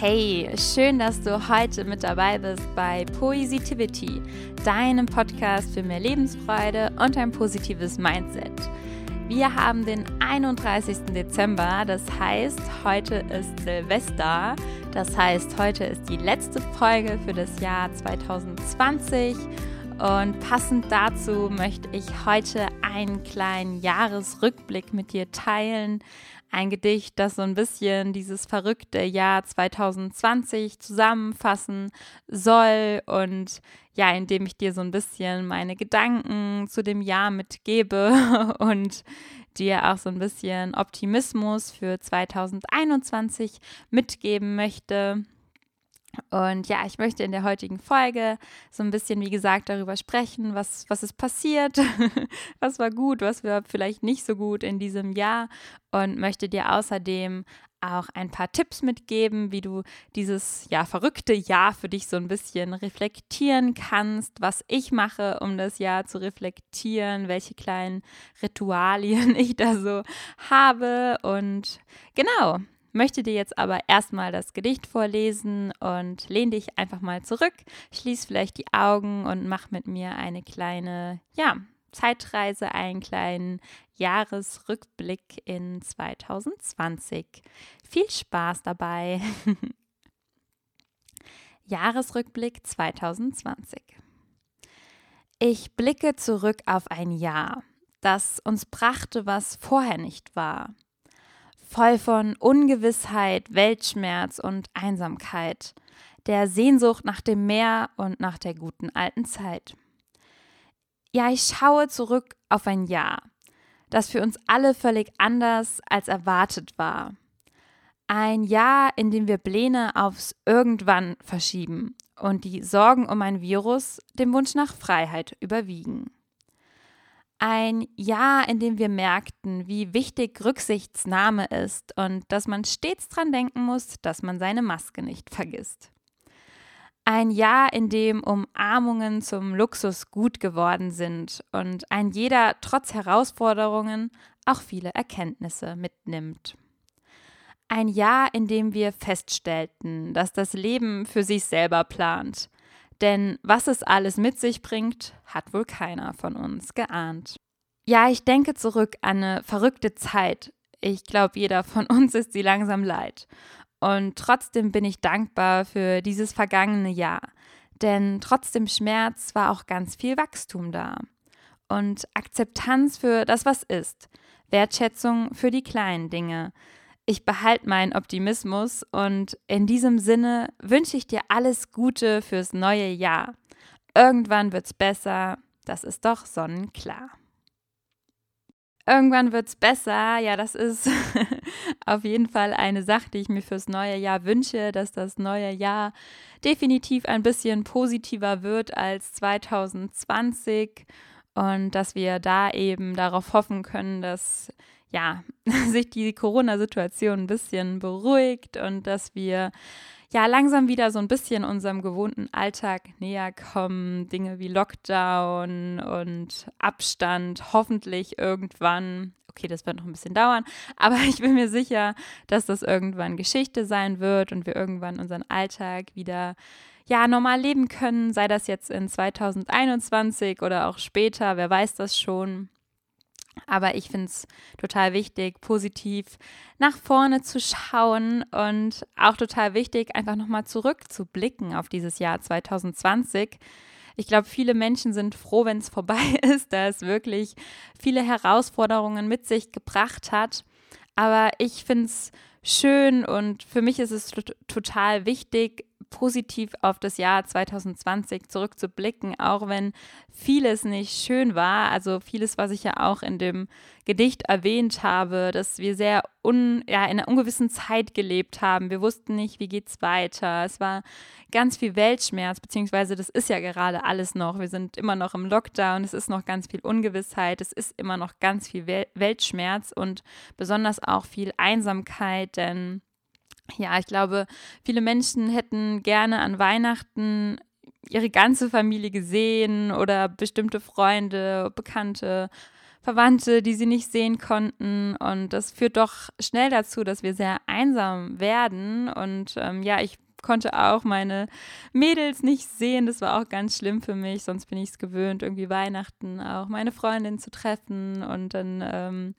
Hey, schön, dass du heute mit dabei bist bei Poesitivity, deinem Podcast für mehr Lebensfreude und ein positives Mindset. Wir haben den 31. Dezember, das heißt, heute ist Silvester. Das heißt, heute ist die letzte Folge für das Jahr 2020 und passend dazu möchte ich heute einen kleinen Jahresrückblick mit dir teilen. Ein Gedicht, das so ein bisschen dieses verrückte Jahr 2020 zusammenfassen soll und ja, indem ich dir so ein bisschen meine Gedanken zu dem Jahr mitgebe und dir auch so ein bisschen Optimismus für 2021 mitgeben möchte. Und ja, ich möchte in der heutigen Folge so ein bisschen, wie gesagt, darüber sprechen, was, was ist passiert, was war gut, was war vielleicht nicht so gut in diesem Jahr. Und möchte dir außerdem auch ein paar Tipps mitgeben, wie du dieses ja verrückte Jahr für dich so ein bisschen reflektieren kannst, was ich mache, um das Jahr zu reflektieren, welche kleinen Ritualien ich da so habe. Und genau, möchte dir jetzt aber erstmal das Gedicht vorlesen und lehn dich einfach mal zurück, schließ vielleicht die Augen und mach mit mir eine kleine, ja, Zeitreise, einen kleinen Jahresrückblick in 2020. Viel Spaß dabei. Jahresrückblick 2020. Ich blicke zurück auf ein Jahr, das uns brachte, was vorher nicht war voll von Ungewissheit, Weltschmerz und Einsamkeit, der Sehnsucht nach dem Meer und nach der guten alten Zeit. Ja, ich schaue zurück auf ein Jahr, das für uns alle völlig anders als erwartet war. Ein Jahr, in dem wir Pläne aufs Irgendwann verschieben und die Sorgen um ein Virus dem Wunsch nach Freiheit überwiegen. Ein Jahr, in dem wir merkten, wie wichtig Rücksichtsnahme ist und dass man stets dran denken muss, dass man seine Maske nicht vergisst. Ein Jahr, in dem Umarmungen zum Luxus gut geworden sind und ein jeder trotz Herausforderungen auch viele Erkenntnisse mitnimmt. Ein Jahr, in dem wir feststellten, dass das Leben für sich selber plant denn was es alles mit sich bringt, hat wohl keiner von uns geahnt. Ja, ich denke zurück an eine verrückte Zeit. Ich glaube, jeder von uns ist sie langsam leid. Und trotzdem bin ich dankbar für dieses vergangene Jahr. Denn trotz dem Schmerz war auch ganz viel Wachstum da. Und Akzeptanz für das, was ist. Wertschätzung für die kleinen Dinge ich behalte meinen Optimismus und in diesem Sinne wünsche ich dir alles Gute fürs neue Jahr. Irgendwann wird's besser, das ist doch sonnenklar. Irgendwann wird's besser, ja, das ist auf jeden Fall eine Sache, die ich mir fürs neue Jahr wünsche, dass das neue Jahr definitiv ein bisschen positiver wird als 2020 und dass wir da eben darauf hoffen können, dass ja, sich die Corona-Situation ein bisschen beruhigt und dass wir ja langsam wieder so ein bisschen unserem gewohnten Alltag näher kommen. Dinge wie Lockdown und Abstand hoffentlich irgendwann. Okay, das wird noch ein bisschen dauern, aber ich bin mir sicher, dass das irgendwann Geschichte sein wird und wir irgendwann unseren Alltag wieder ja normal leben können, sei das jetzt in 2021 oder auch später, wer weiß das schon. Aber ich finde es total wichtig, positiv nach vorne zu schauen und auch total wichtig, einfach nochmal zurückzublicken auf dieses Jahr 2020. Ich glaube, viele Menschen sind froh, wenn es vorbei ist, da es wirklich viele Herausforderungen mit sich gebracht hat. Aber ich finde es schön und für mich ist es total wichtig, positiv auf das Jahr 2020 zurückzublicken, auch wenn vieles nicht schön war. Also vieles, was ich ja auch in dem Gedicht erwähnt habe, dass wir sehr un, ja, in einer ungewissen Zeit gelebt haben. Wir wussten nicht, wie geht's weiter. Es war ganz viel Weltschmerz, beziehungsweise das ist ja gerade alles noch. Wir sind immer noch im Lockdown, es ist noch ganz viel Ungewissheit, es ist immer noch ganz viel Weltschmerz und besonders auch viel Einsamkeit, denn ja, ich glaube, viele Menschen hätten gerne an Weihnachten ihre ganze Familie gesehen oder bestimmte Freunde, Bekannte, Verwandte, die sie nicht sehen konnten. Und das führt doch schnell dazu, dass wir sehr einsam werden. Und ähm, ja, ich konnte auch meine Mädels nicht sehen. Das war auch ganz schlimm für mich. Sonst bin ich es gewöhnt, irgendwie Weihnachten auch meine Freundin zu treffen und dann ähm,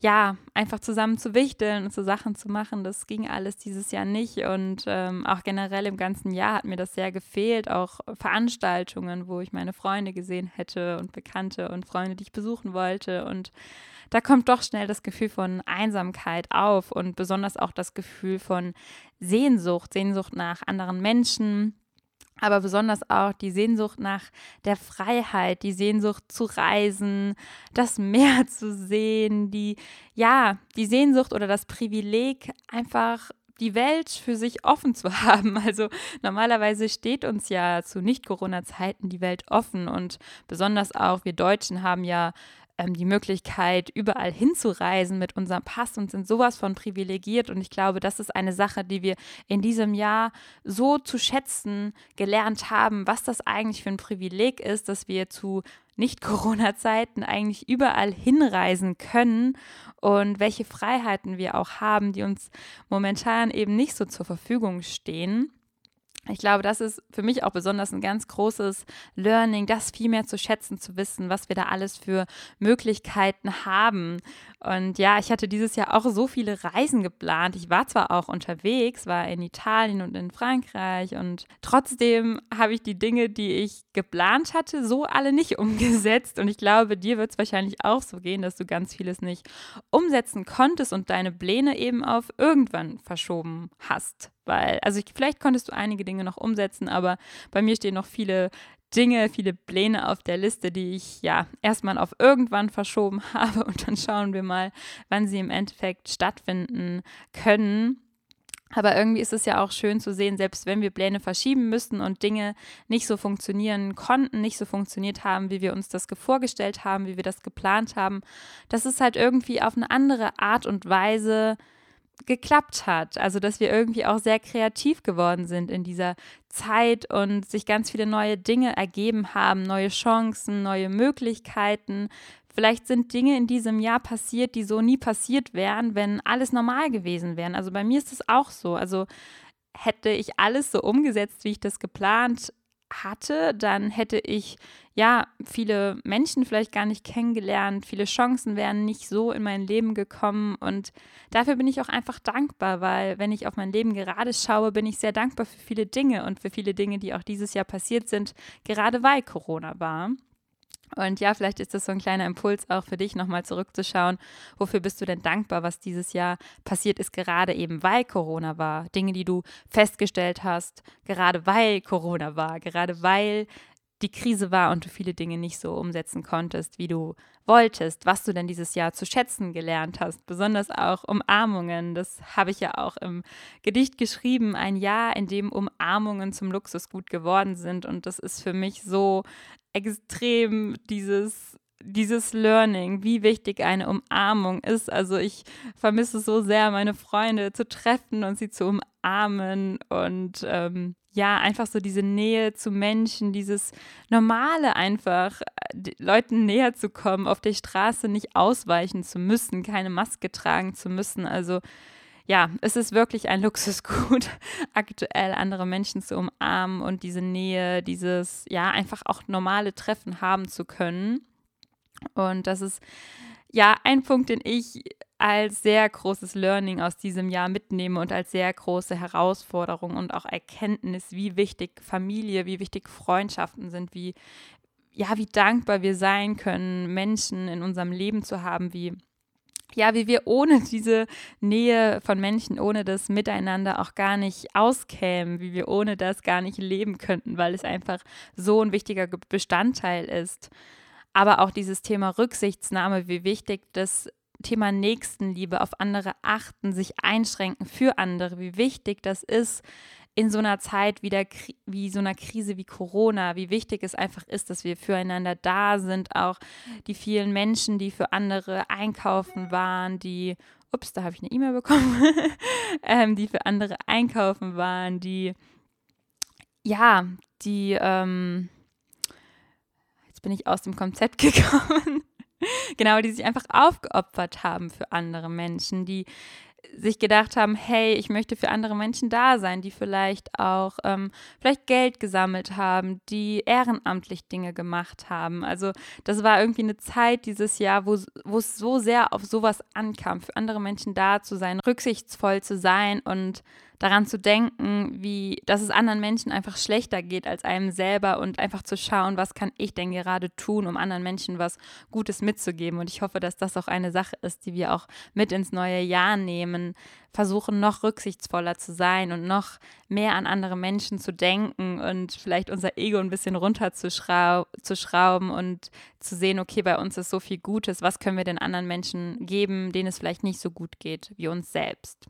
ja, einfach zusammen zu wichteln und so Sachen zu machen, das ging alles dieses Jahr nicht. Und ähm, auch generell im ganzen Jahr hat mir das sehr gefehlt. Auch Veranstaltungen, wo ich meine Freunde gesehen hätte und Bekannte und Freunde, die ich besuchen wollte. Und da kommt doch schnell das Gefühl von Einsamkeit auf und besonders auch das Gefühl von Sehnsucht, Sehnsucht nach anderen Menschen, aber besonders auch die Sehnsucht nach der Freiheit, die Sehnsucht zu reisen, das Meer zu sehen, die, ja, die Sehnsucht oder das Privileg, einfach die Welt für sich offen zu haben. Also normalerweise steht uns ja zu Nicht-Corona-Zeiten die Welt offen und besonders auch wir Deutschen haben ja ähm, die Möglichkeit, überall hinzureisen mit unserem Pass und sind sowas von privilegiert. Und ich glaube, das ist eine Sache, die wir in diesem Jahr so zu schätzen gelernt haben, was das eigentlich für ein Privileg ist, dass wir zu nicht-Corona-Zeiten eigentlich überall hinreisen können und welche Freiheiten wir auch haben, die uns momentan eben nicht so zur Verfügung stehen. Ich glaube, das ist für mich auch besonders ein ganz großes Learning, das viel mehr zu schätzen, zu wissen, was wir da alles für Möglichkeiten haben. Und ja, ich hatte dieses Jahr auch so viele Reisen geplant. Ich war zwar auch unterwegs, war in Italien und in Frankreich und trotzdem habe ich die Dinge, die ich geplant hatte, so alle nicht umgesetzt. Und ich glaube, dir wird es wahrscheinlich auch so gehen, dass du ganz vieles nicht umsetzen konntest und deine Pläne eben auf irgendwann verschoben hast. Weil, also ich, vielleicht konntest du einige Dinge noch umsetzen, aber bei mir stehen noch viele Dinge, viele Pläne auf der Liste, die ich ja erstmal auf irgendwann verschoben habe und dann schauen wir mal, wann sie im Endeffekt stattfinden können. Aber irgendwie ist es ja auch schön zu sehen, selbst wenn wir Pläne verschieben müssen und Dinge nicht so funktionieren konnten, nicht so funktioniert haben, wie wir uns das vorgestellt haben, wie wir das geplant haben, dass es halt irgendwie auf eine andere Art und Weise geklappt hat. Also, dass wir irgendwie auch sehr kreativ geworden sind in dieser Zeit und sich ganz viele neue Dinge ergeben haben, neue Chancen, neue Möglichkeiten. Vielleicht sind Dinge in diesem Jahr passiert, die so nie passiert wären, wenn alles normal gewesen wäre. Also bei mir ist es auch so. Also hätte ich alles so umgesetzt, wie ich das geplant hatte, dann hätte ich ja viele Menschen vielleicht gar nicht kennengelernt, viele Chancen wären nicht so in mein Leben gekommen und dafür bin ich auch einfach dankbar, weil wenn ich auf mein Leben gerade schaue, bin ich sehr dankbar für viele Dinge und für viele Dinge, die auch dieses Jahr passiert sind, gerade weil Corona war. Und ja, vielleicht ist das so ein kleiner Impuls auch für dich, nochmal zurückzuschauen. Wofür bist du denn dankbar, was dieses Jahr passiert ist, gerade eben weil Corona war? Dinge, die du festgestellt hast, gerade weil Corona war, gerade weil die Krise war und du viele Dinge nicht so umsetzen konntest, wie du wolltest, was du denn dieses Jahr zu schätzen gelernt hast, besonders auch Umarmungen. Das habe ich ja auch im Gedicht geschrieben, ein Jahr, in dem Umarmungen zum Luxusgut geworden sind. Und das ist für mich so extrem dieses dieses Learning, wie wichtig eine Umarmung ist. Also ich vermisse so sehr, meine Freunde zu treffen und sie zu umarmen und ähm, ja, einfach so diese Nähe zu Menschen, dieses Normale einfach, Leuten näher zu kommen, auf der Straße nicht ausweichen zu müssen, keine Maske tragen zu müssen. Also ja, es ist wirklich ein Luxusgut, aktuell andere Menschen zu umarmen und diese Nähe, dieses, ja, einfach auch normale Treffen haben zu können. Und das ist ja ein Punkt, den ich als sehr großes Learning aus diesem Jahr mitnehme und als sehr große Herausforderung und auch Erkenntnis, wie wichtig Familie, wie wichtig Freundschaften sind, wie ja, wie dankbar wir sein können, Menschen in unserem Leben zu haben, wie ja, wie wir ohne diese Nähe von Menschen, ohne das Miteinander auch gar nicht auskämen, wie wir ohne das gar nicht leben könnten, weil es einfach so ein wichtiger Bestandteil ist. Aber auch dieses Thema Rücksichtsnahme, wie wichtig das Thema Nächstenliebe, auf andere achten, sich einschränken für andere, wie wichtig das ist in so einer Zeit wie, der, wie so einer Krise wie Corona, wie wichtig es einfach ist, dass wir füreinander da sind, auch die vielen Menschen, die für andere einkaufen waren, die, ups, da habe ich eine E-Mail bekommen, ähm, die für andere einkaufen waren, die, ja, die, ähm, jetzt bin ich aus dem Konzept gekommen. genau, die sich einfach aufgeopfert haben für andere Menschen, die sich gedacht haben, hey, ich möchte für andere Menschen da sein, die vielleicht auch ähm, vielleicht Geld gesammelt haben, die ehrenamtlich Dinge gemacht haben. Also das war irgendwie eine Zeit dieses Jahr, wo, es so sehr auf sowas ankam, für andere Menschen da zu sein, rücksichtsvoll zu sein und daran zu denken, wie, dass es anderen Menschen einfach schlechter geht als einem selber und einfach zu schauen, was kann ich denn gerade tun, um anderen Menschen was Gutes mitzugeben. Und ich hoffe, dass das auch eine Sache ist, die wir auch mit ins neue Jahr nehmen, versuchen noch rücksichtsvoller zu sein und noch mehr an andere Menschen zu denken und vielleicht unser Ego ein bisschen runterzuschrauben und zu sehen, okay, bei uns ist so viel Gutes, was können wir den anderen Menschen geben, denen es vielleicht nicht so gut geht wie uns selbst.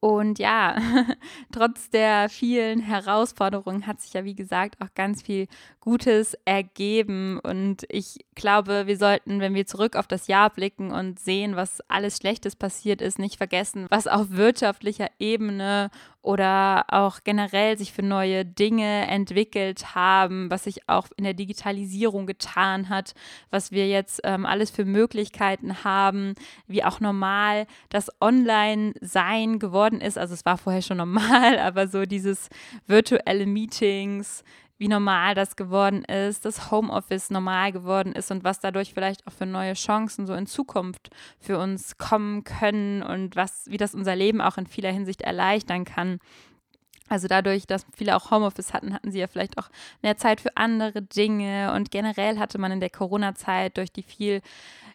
Und ja, trotz der vielen Herausforderungen hat sich ja, wie gesagt, auch ganz viel Gutes ergeben. Und ich glaube, wir sollten, wenn wir zurück auf das Jahr blicken und sehen, was alles Schlechtes passiert ist, nicht vergessen, was auf wirtschaftlicher Ebene oder auch generell sich für neue Dinge entwickelt haben, was sich auch in der Digitalisierung getan hat, was wir jetzt ähm, alles für Möglichkeiten haben, wie auch normal das Online-Sein geworden ist. Also es war vorher schon normal, aber so dieses virtuelle Meetings, wie normal das geworden ist, dass Homeoffice normal geworden ist und was dadurch vielleicht auch für neue Chancen so in Zukunft für uns kommen können und was, wie das unser Leben auch in vieler Hinsicht erleichtern kann. Also dadurch, dass viele auch Homeoffice hatten, hatten sie ja vielleicht auch mehr Zeit für andere Dinge und generell hatte man in der Corona-Zeit durch die viel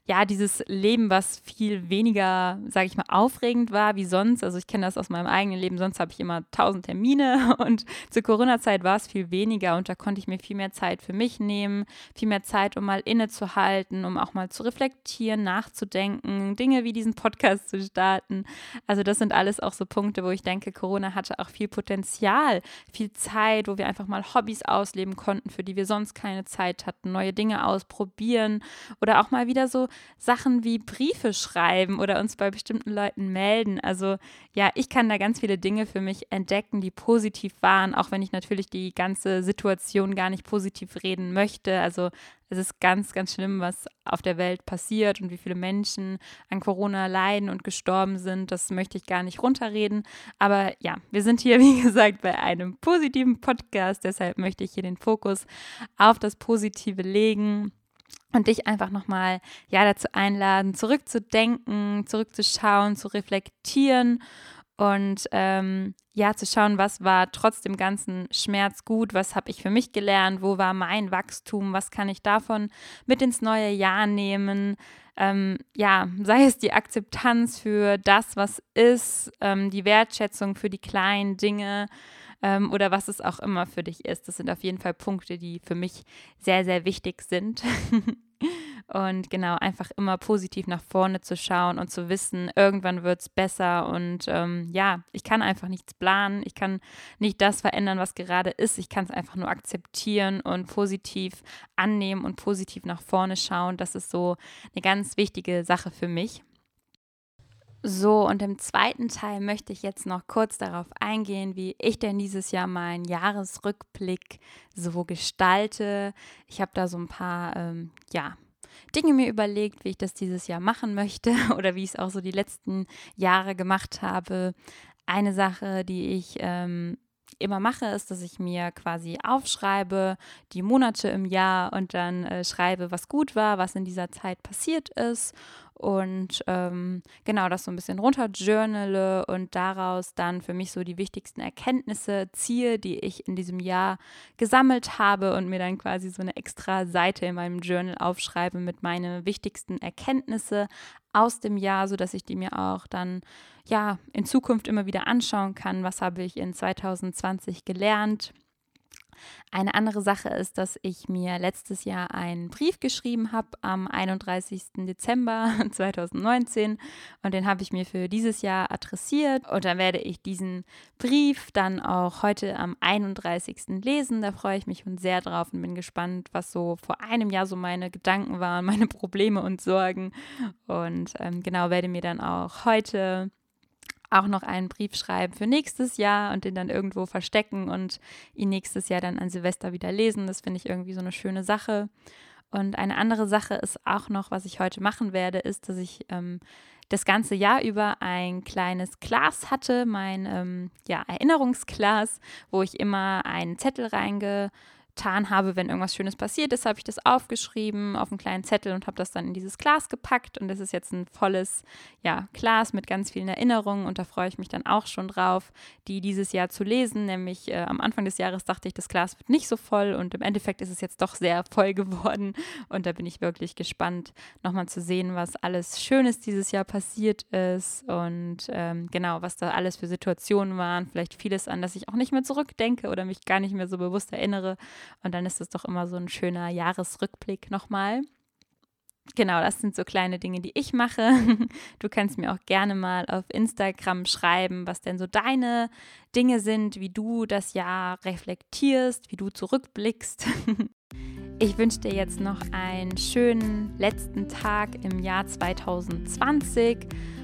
ja, dieses Leben, was viel weniger, sage ich mal, aufregend war wie sonst. Also ich kenne das aus meinem eigenen Leben, sonst habe ich immer tausend Termine und zur Corona-Zeit war es viel weniger und da konnte ich mir viel mehr Zeit für mich nehmen, viel mehr Zeit, um mal innezuhalten, um auch mal zu reflektieren, nachzudenken, Dinge wie diesen Podcast zu starten. Also das sind alles auch so Punkte, wo ich denke, Corona hatte auch viel Potenzial, viel Zeit, wo wir einfach mal Hobbys ausleben konnten, für die wir sonst keine Zeit hatten, neue Dinge ausprobieren oder auch mal wieder so Sachen wie Briefe schreiben oder uns bei bestimmten Leuten melden. Also ja, ich kann da ganz viele Dinge für mich entdecken, die positiv waren, auch wenn ich natürlich die ganze Situation gar nicht positiv reden möchte. Also es ist ganz, ganz schlimm, was auf der Welt passiert und wie viele Menschen an Corona leiden und gestorben sind. Das möchte ich gar nicht runterreden. Aber ja, wir sind hier, wie gesagt, bei einem positiven Podcast. Deshalb möchte ich hier den Fokus auf das Positive legen und dich einfach nochmal ja dazu einladen, zurückzudenken, zurückzuschauen, zu reflektieren und ähm, ja zu schauen, was war trotz dem ganzen Schmerz gut, was habe ich für mich gelernt, wo war mein Wachstum, was kann ich davon mit ins neue Jahr nehmen. Ähm, ja, sei es die Akzeptanz für das, was ist, ähm, die Wertschätzung für die kleinen Dinge, ähm, oder was es auch immer für dich ist. Das sind auf jeden Fall Punkte, die für mich sehr, sehr wichtig sind. und genau, einfach immer positiv nach vorne zu schauen und zu wissen, irgendwann wird es besser. Und ähm, ja, ich kann einfach nichts planen. Ich kann nicht das verändern, was gerade ist. Ich kann es einfach nur akzeptieren und positiv annehmen und positiv nach vorne schauen. Das ist so eine ganz wichtige Sache für mich. So, und im zweiten Teil möchte ich jetzt noch kurz darauf eingehen, wie ich denn dieses Jahr meinen Jahresrückblick so gestalte. Ich habe da so ein paar, ähm, ja, Dinge mir überlegt, wie ich das dieses Jahr machen möchte oder wie ich es auch so die letzten Jahre gemacht habe. Eine Sache, die ich ähm, immer mache, ist, dass ich mir quasi aufschreibe, die Monate im Jahr und dann äh, schreibe, was gut war, was in dieser Zeit passiert ist und ähm, genau das so ein bisschen runter journale und daraus dann für mich so die wichtigsten Erkenntnisse ziehe, die ich in diesem Jahr gesammelt habe und mir dann quasi so eine extra Seite in meinem Journal aufschreibe mit meinen wichtigsten Erkenntnisse aus dem Jahr, sodass ich die mir auch dann ja in Zukunft immer wieder anschauen kann, was habe ich in 2020 gelernt eine andere Sache ist, dass ich mir letztes Jahr einen Brief geschrieben habe am 31. Dezember 2019 und den habe ich mir für dieses Jahr adressiert und dann werde ich diesen Brief dann auch heute am 31. lesen. Da freue ich mich schon sehr drauf und bin gespannt, was so vor einem Jahr so meine Gedanken waren, meine Probleme und Sorgen und ähm, genau werde mir dann auch heute auch noch einen Brief schreiben für nächstes Jahr und den dann irgendwo verstecken und ihn nächstes Jahr dann an Silvester wieder lesen. Das finde ich irgendwie so eine schöne Sache. Und eine andere Sache ist auch noch, was ich heute machen werde, ist, dass ich ähm, das ganze Jahr über ein kleines Glas hatte, mein ähm, ja, Erinnerungsglas, wo ich immer einen Zettel reinge getan habe, wenn irgendwas Schönes passiert ist, habe ich das aufgeschrieben auf einen kleinen Zettel und habe das dann in dieses Glas gepackt. Und das ist jetzt ein volles ja, Glas mit ganz vielen Erinnerungen und da freue ich mich dann auch schon drauf, die dieses Jahr zu lesen. Nämlich äh, am Anfang des Jahres dachte ich, das Glas wird nicht so voll und im Endeffekt ist es jetzt doch sehr voll geworden. Und da bin ich wirklich gespannt, nochmal zu sehen, was alles Schönes dieses Jahr passiert ist und ähm, genau, was da alles für Situationen waren. Vielleicht vieles an, das ich auch nicht mehr zurückdenke oder mich gar nicht mehr so bewusst erinnere. Und dann ist es doch immer so ein schöner Jahresrückblick nochmal. Genau, das sind so kleine Dinge, die ich mache. Du kannst mir auch gerne mal auf Instagram schreiben, was denn so deine Dinge sind, wie du das Jahr reflektierst, wie du zurückblickst. Ich wünsche dir jetzt noch einen schönen letzten Tag im Jahr 2020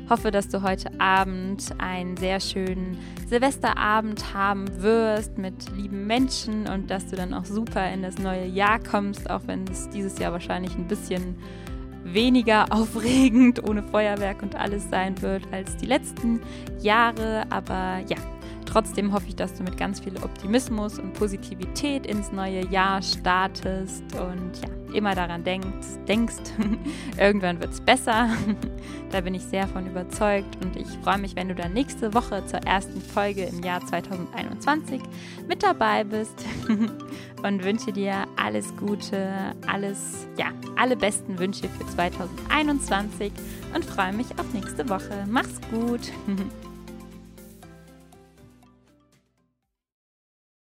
hoffe, dass du heute Abend einen sehr schönen Silvesterabend haben wirst mit lieben Menschen und dass du dann auch super in das neue Jahr kommst, auch wenn es dieses Jahr wahrscheinlich ein bisschen weniger aufregend ohne Feuerwerk und alles sein wird als die letzten Jahre. Aber ja, trotzdem hoffe ich, dass du mit ganz viel Optimismus und Positivität ins neue Jahr startest und ja, immer daran denkst, denkst, irgendwann wird es besser. da bin ich sehr von überzeugt und ich freue mich, wenn du dann nächste Woche zur ersten Folge im Jahr 2021 mit dabei bist und wünsche dir alles Gute, alles, ja, alle besten Wünsche für 2021 und freue mich auf nächste Woche. Mach's gut!